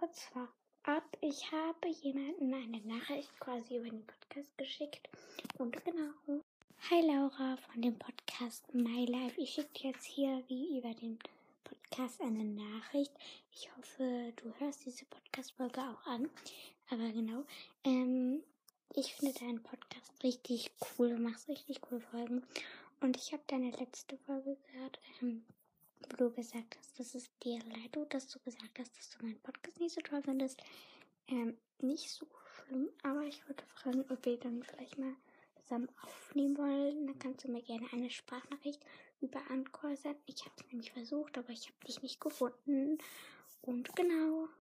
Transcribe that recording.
kurz vorab. Ich habe jemanden eine Nachricht quasi über den Podcast geschickt. Und genau. Hi Laura von dem Podcast My Life. Ich schicke jetzt hier wie über den Podcast eine Nachricht. Ich hoffe, du hörst diese Podcast-Folge auch an. Aber genau. Ähm, ich finde deinen Podcast richtig cool. Du machst richtig coole Folgen. Und ich habe deine letzte Folge gehört, ähm, wo du gesagt hast, dass es dir leid tut, dass du gesagt hast, dass du meinen Podcast nicht so toll findest. Ähm, nicht so schlimm, aber ich wollte fragen, ob wir dann vielleicht mal zusammen aufnehmen wollen. Dann kannst du mir gerne eine Sprachnachricht über Anchor senden. Ich habe es nämlich versucht, aber ich habe dich nicht gefunden. Und genau.